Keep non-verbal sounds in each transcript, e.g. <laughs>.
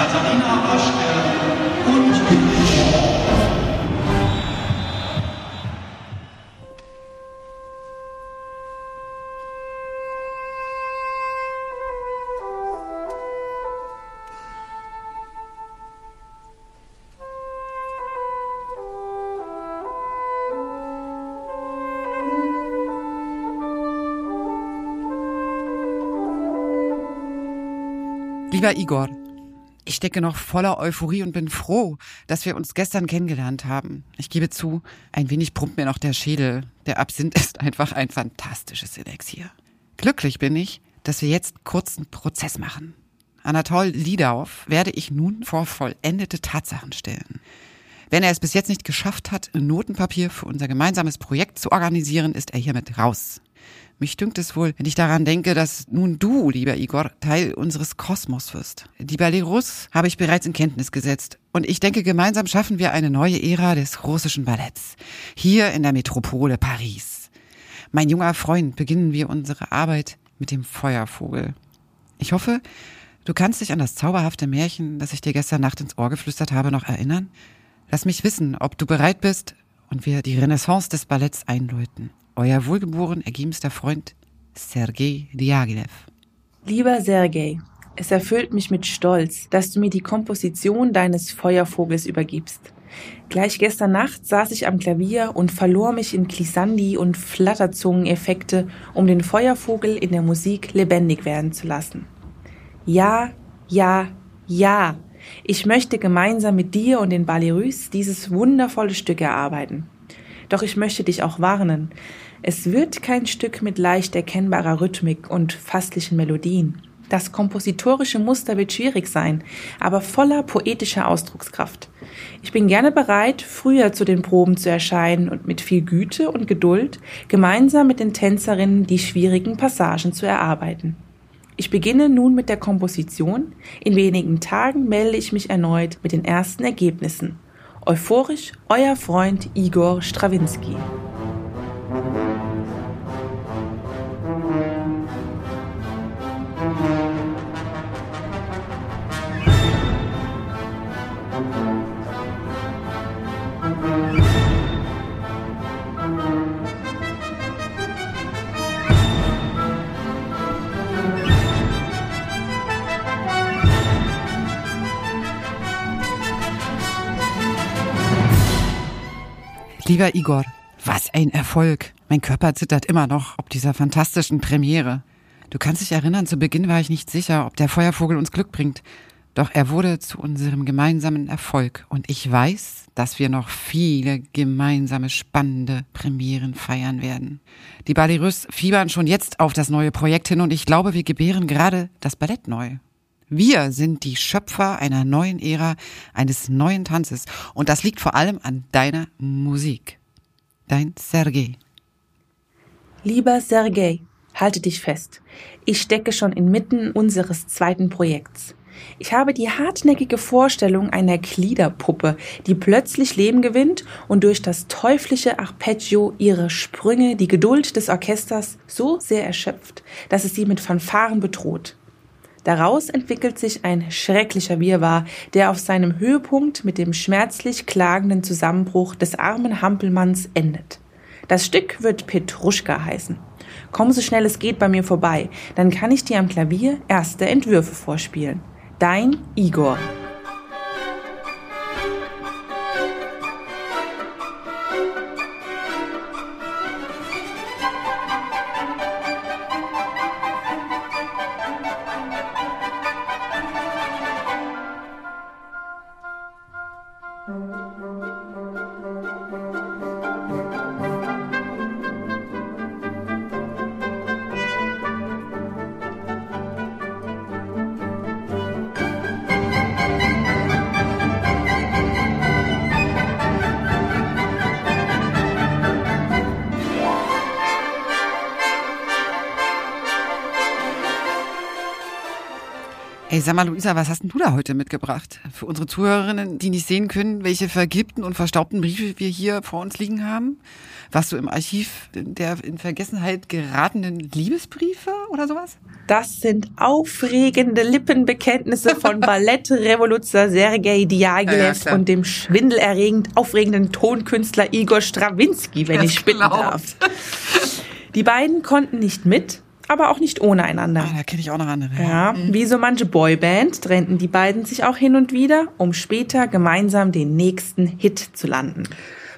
Katharina Waschke und. Lieber Igor, ich stecke noch voller Euphorie und bin froh, dass wir uns gestern kennengelernt haben. Ich gebe zu, ein wenig brummt mir noch der Schädel. Der Absinth <laughs> ist einfach ein fantastisches Elixier. Glücklich bin ich, dass wir jetzt kurzen Prozess machen. Anatol Lidauf werde ich nun vor vollendete Tatsachen stellen. Wenn er es bis jetzt nicht geschafft hat, ein Notenpapier für unser gemeinsames Projekt zu organisieren, ist er hiermit raus. Mich dünkt es wohl, wenn ich daran denke, dass nun du, lieber Igor, Teil unseres Kosmos wirst. Die Ballerus habe ich bereits in Kenntnis gesetzt. Und ich denke, gemeinsam schaffen wir eine neue Ära des russischen Balletts. Hier in der Metropole Paris. Mein junger Freund, beginnen wir unsere Arbeit mit dem Feuervogel. Ich hoffe, du kannst dich an das zauberhafte Märchen, das ich dir gestern Nacht ins Ohr geflüstert habe, noch erinnern. Lass mich wissen, ob du bereit bist und wir die Renaissance des Balletts einläuten. Euer wohlgeboren ergebenster Freund Sergei Diaghilev. Lieber Sergei, es erfüllt mich mit Stolz, dass du mir die Komposition deines Feuervogels übergibst. Gleich gestern Nacht saß ich am Klavier und verlor mich in Glissandi und Flatterzungeneffekte, um den Feuervogel in der Musik lebendig werden zu lassen. Ja, ja, ja, ich möchte gemeinsam mit dir und den Ballerus dieses wundervolle Stück erarbeiten. Doch ich möchte dich auch warnen. Es wird kein Stück mit leicht erkennbarer Rhythmik und fastlichen Melodien. Das kompositorische Muster wird schwierig sein, aber voller poetischer Ausdruckskraft. Ich bin gerne bereit, früher zu den Proben zu erscheinen und mit viel Güte und Geduld gemeinsam mit den Tänzerinnen die schwierigen Passagen zu erarbeiten. Ich beginne nun mit der Komposition. In wenigen Tagen melde ich mich erneut mit den ersten Ergebnissen. Euphorisch, euer Freund Igor Strawinski. Lieber Igor, was ein Erfolg. Mein Körper zittert immer noch ob dieser fantastischen Premiere. Du kannst dich erinnern, zu Beginn war ich nicht sicher, ob der Feuervogel uns Glück bringt. Doch er wurde zu unserem gemeinsamen Erfolg. Und ich weiß, dass wir noch viele gemeinsame spannende Premieren feiern werden. Die Ballerus fiebern schon jetzt auf das neue Projekt hin und ich glaube, wir gebären gerade das Ballett neu. Wir sind die Schöpfer einer neuen Ära, eines neuen Tanzes. Und das liegt vor allem an deiner Musik. Dein Sergei. Lieber Sergei, halte dich fest. Ich stecke schon inmitten unseres zweiten Projekts. Ich habe die hartnäckige Vorstellung einer Gliederpuppe, die plötzlich Leben gewinnt und durch das teuflische Arpeggio ihre Sprünge die Geduld des Orchesters so sehr erschöpft, dass es sie mit Fanfaren bedroht. Daraus entwickelt sich ein schrecklicher Wirrwarr, der auf seinem Höhepunkt mit dem schmerzlich klagenden Zusammenbruch des armen Hampelmanns endet. Das Stück wird Petruschka heißen. Komm so schnell es geht bei mir vorbei, dann kann ich dir am Klavier erste Entwürfe vorspielen. Dein Igor. Ey, sag mal, Luisa, was hast denn du da heute mitgebracht? Für unsere Zuhörerinnen, die nicht sehen können, welche vergilbten und verstaubten Briefe wir hier vor uns liegen haben? Warst du im Archiv der in Vergessenheit geratenen Liebesbriefe oder sowas? Das sind aufregende Lippenbekenntnisse von <laughs> Ballettrevoluzer Sergei Diaghilev Ja, ja, und dem schwindelerregend aufregenden Tonkünstler Igor Strawinski, wenn Das ich bitten glaubt. darf. Die beiden konnten nicht mit, aber auch nicht ohne einander. Ah, da kenne ich auch noch andere. Ja, wie so manche Boyband trennten die beiden sich auch hin und wieder, um später gemeinsam den nächsten Hit zu landen.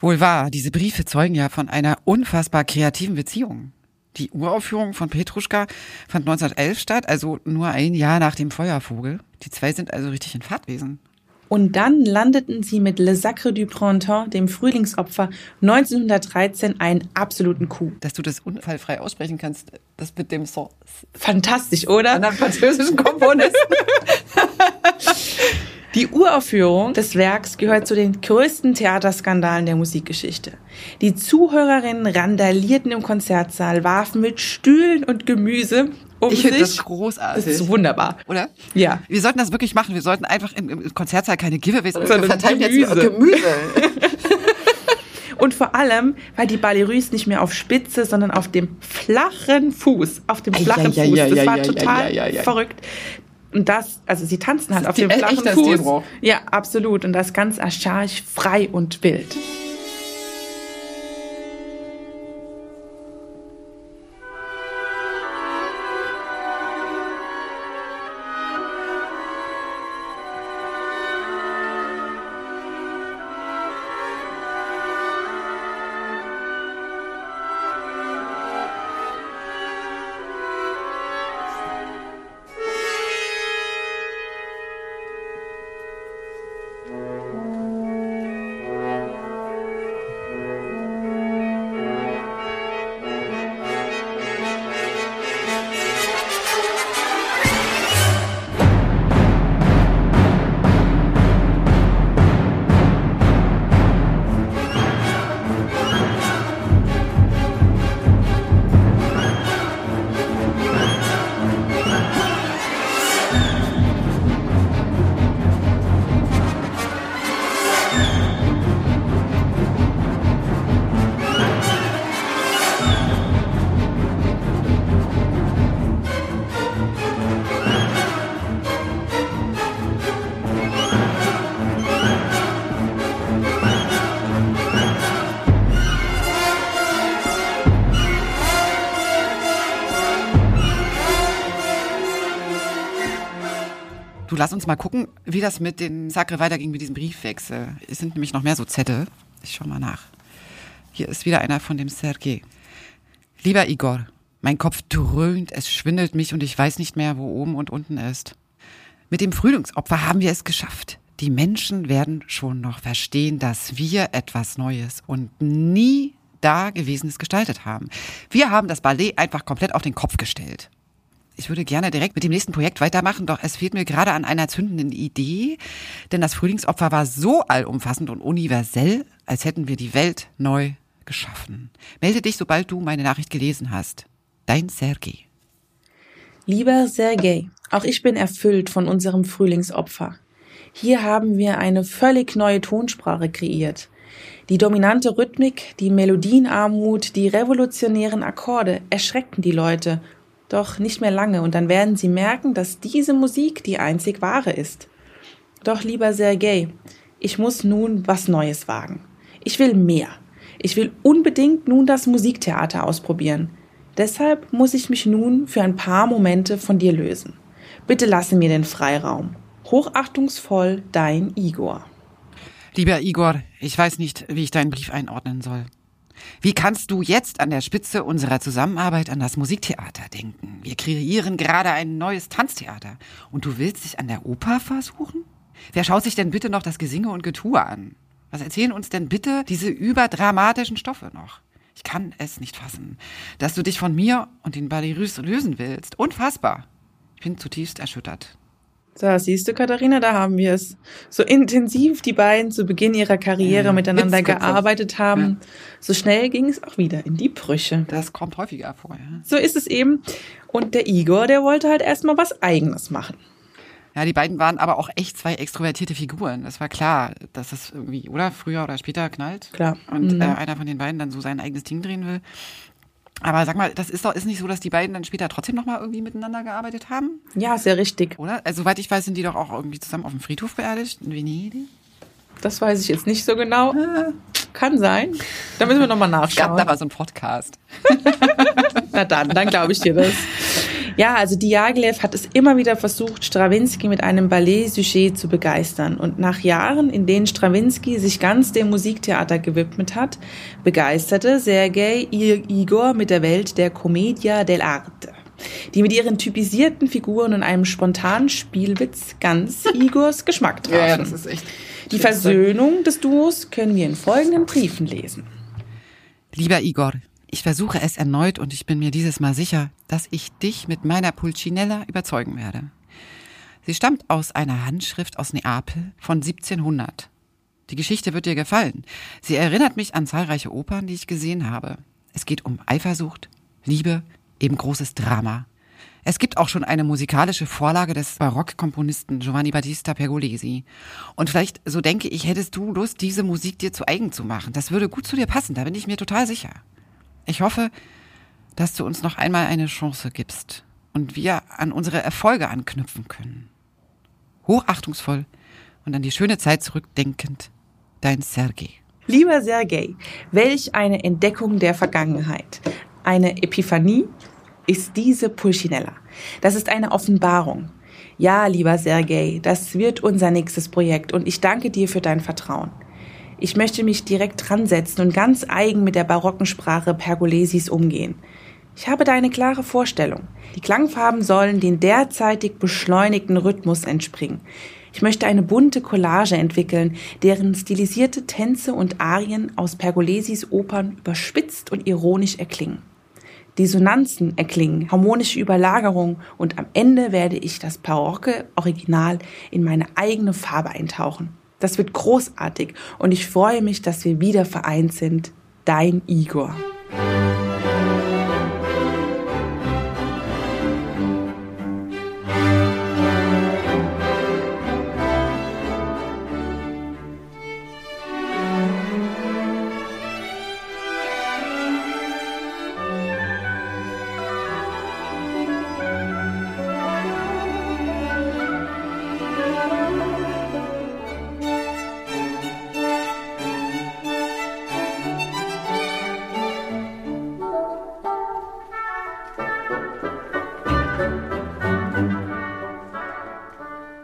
Wohl wahr, diese Briefe zeugen ja von einer unfassbar kreativen Beziehung. Die Uraufführung von Petruschka fand 1911 statt, also nur ein Jahr nach dem Feuervogel. Die zwei sind also richtig in Fahrtwesen. Und dann landeten sie mit Le Sacre du Printemps, dem Frühlingsopfer, 1913 einen absoluten Coup. Dass du das unfallfrei aussprechen kannst, das mit dem so Fantastisch, oder? anderen französischen Komponisten. <laughs> Die Uraufführung des Werks gehört zu den größten Theaterskandalen der Musikgeschichte. Die Zuhörerinnen randalierten im Konzertsaal, warfen mit Stühlen und Gemüse um Ich finde das großartig. Das ist wunderbar. Oder? Ja. Wir sollten das wirklich machen. Wir sollten einfach im, im Konzertsaal keine Giveaways Sondern wir verteilen jetzt Gemüse. Gemüse. <laughs> Und vor allem, weil die Ballerus nicht mehr auf Spitze, sondern auf dem flachen Fuß, auf dem flachen Fuß. Das war total verrückt. Und das, also sie tanzen halt auf dem flachen Fuß. Stilbruch. Ja, absolut. Und das ganz archaisch, frei und wild. Lass uns mal gucken, wie das mit den Sacre weiterging mit diesem Briefwechsel. Es sind nämlich noch mehr so Zettel. Ich schau mal nach. Hier ist wieder einer von dem Sergei. Lieber Igor, mein Kopf dröhnt, es schwindelt mich und ich weiß nicht mehr, wo oben und unten ist. Mit dem Frühlingsopfer haben wir es geschafft. Die Menschen werden schon noch verstehen, dass wir etwas Neues und nie Dagewesenes gestaltet haben. Wir haben das Ballet einfach komplett auf den Kopf gestellt. Ich würde gerne direkt mit dem nächsten Projekt weitermachen, doch es fehlt mir gerade an einer zündenden Idee, denn das Frühlingsopfer war so allumfassend und universell, als hätten wir die Welt neu geschaffen. Melde dich, sobald du meine Nachricht gelesen hast. Dein Sergei. Lieber Sergei, auch ich bin erfüllt von unserem Frühlingsopfer. Hier haben wir eine völlig neue Tonsprache kreiert. Die dominante Rhythmik, die Melodienarmut, die revolutionären Akkorde erschreckten die Leute, doch nicht mehr lange, und dann werden sie merken, dass diese Musik die einzig wahre ist. Doch lieber Sergei, ich muss nun was Neues wagen. Ich will mehr. Ich will unbedingt nun das Musiktheater ausprobieren. Deshalb muss ich mich nun für ein paar Momente von dir lösen. Bitte lasse mir den Freiraum. Hochachtungsvoll, dein Igor. Lieber Igor, ich weiß nicht, wie ich deinen Brief einordnen soll. Wie kannst du jetzt an der Spitze unserer Zusammenarbeit an das Musiktheater denken? Wir kreieren gerade ein neues Tanztheater. Und du willst dich an der Oper versuchen? Wer schaut sich denn bitte noch das Gesinge und Getue an? Was erzählen uns denn bitte diese überdramatischen Stoffe noch? Ich kann es nicht fassen, dass du dich von mir und den Ballerus lösen willst. Unfassbar. Ich bin zutiefst erschüttert. So, siehst du, Katharina, da haben wir es. So intensiv die beiden zu Beginn ihrer Karriere Ja, miteinander gearbeitet haben, so schnell ging es auch wieder in die Brüche. Das kommt häufiger vor. Ja? So ist es eben. Und der Igor, der wollte halt erstmal was Eigenes machen. Ja, die beiden waren aber auch echt zwei extrovertierte Figuren. Das war klar, dass das irgendwie, oder? Früher oder später knallt. Klar. Und Mhm. äh, einer von den beiden dann so sein eigenes Ding drehen will. Aber sag mal, das ist doch ist nicht so, dass die beiden dann später trotzdem nochmal irgendwie miteinander gearbeitet haben, Ja, sehr richtig. oder? Also, soweit ich weiß, sind die doch auch irgendwie zusammen auf dem Friedhof beerdigt in Venedig. Das weiß ich jetzt nicht so genau. Kann sein. Da müssen wir nochmal Es gab nachschauen. da mal so einen Podcast. <laughs> Na dann, dann glaube ich dir das. <laughs> Ja, also Diaghilev hat es immer wieder versucht, Strawinski mit einem Ballet-Sujet zu begeistern. Und nach Jahren, in denen Strawinski sich ganz dem Musiktheater gewidmet hat, begeisterte Sergei Igor mit der Welt der Commedia dell'arte, die mit ihren typisierten Figuren und einem spontanen Spielwitz ganz <laughs> Igors Geschmack trafen. echt. Die Versöhnung des Duos können wir in folgenden Briefen lesen. Lieber Igor, ich versuche es erneut und ich bin mir dieses Mal sicher, dass ich dich mit meiner Pulcinella überzeugen werde. Sie stammt aus einer Handschrift aus Neapel von 1700. Die Geschichte wird dir gefallen. Sie erinnert mich an zahlreiche Opern, die ich gesehen habe. Es geht um Eifersucht, Liebe, eben großes Drama. Es gibt auch schon eine musikalische Vorlage des Barockkomponisten Giovanni Battista Pergolesi. Und vielleicht, so denke ich, hättest du Lust, diese Musik dir zu eigen zu machen. Das würde gut zu dir passen, da bin ich mir total sicher. Ich hoffe, dass du uns noch einmal eine Chance gibst und wir an unsere Erfolge anknüpfen können. Hochachtungsvoll und an die schöne Zeit zurückdenkend, dein Sergei. Lieber Sergei, welch eine Entdeckung der Vergangenheit. Eine Epiphanie ist diese Pulcinella. Das ist eine Offenbarung. Ja, lieber Sergei, das wird unser nächstes Projekt und ich danke dir für dein Vertrauen. Ich möchte mich direkt dran setzen und ganz eigen mit der barocken Sprache Pergolesis umgehen. Ich habe da eine klare Vorstellung. Die Klangfarben sollen den derzeitig beschleunigten Rhythmus entspringen. Ich möchte eine bunte Collage entwickeln, deren stilisierte Tänze und Arien aus Pergolesis Opern überspitzt und ironisch erklingen. Dissonanzen erklingen, harmonische Überlagerung und am Ende werde ich das barocke Original in meine eigene Farbe eintauchen. Das wird großartig und ich freue mich, dass wir wieder vereint sind. Dein Igor.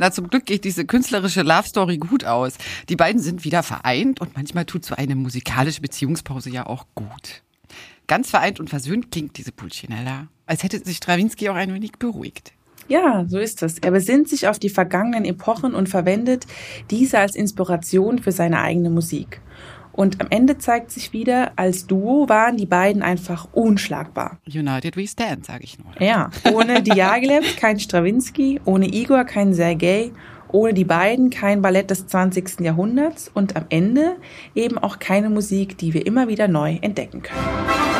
Na, zum Glück geht diese künstlerische Love Story gut aus. Die beiden sind wieder vereint und manchmal tut so eine musikalische Beziehungspause ja auch gut. Ganz vereint und versöhnt klingt diese Pulcinella, als hätte sich Stravinsky auch ein wenig beruhigt. Ja, so ist es. Er besinnt sich auf die vergangenen Epochen und verwendet diese als Inspiration für seine eigene Musik. Und am Ende zeigt sich wieder, als Duo waren die beiden einfach unschlagbar. United we stand, sage ich nur. Ja, ohne Diaghilev kein Stravinsky, ohne Igor kein Sergei, ohne die beiden kein Ballett des 20. Jahrhunderts und am Ende eben auch keine Musik, die wir immer wieder neu entdecken können.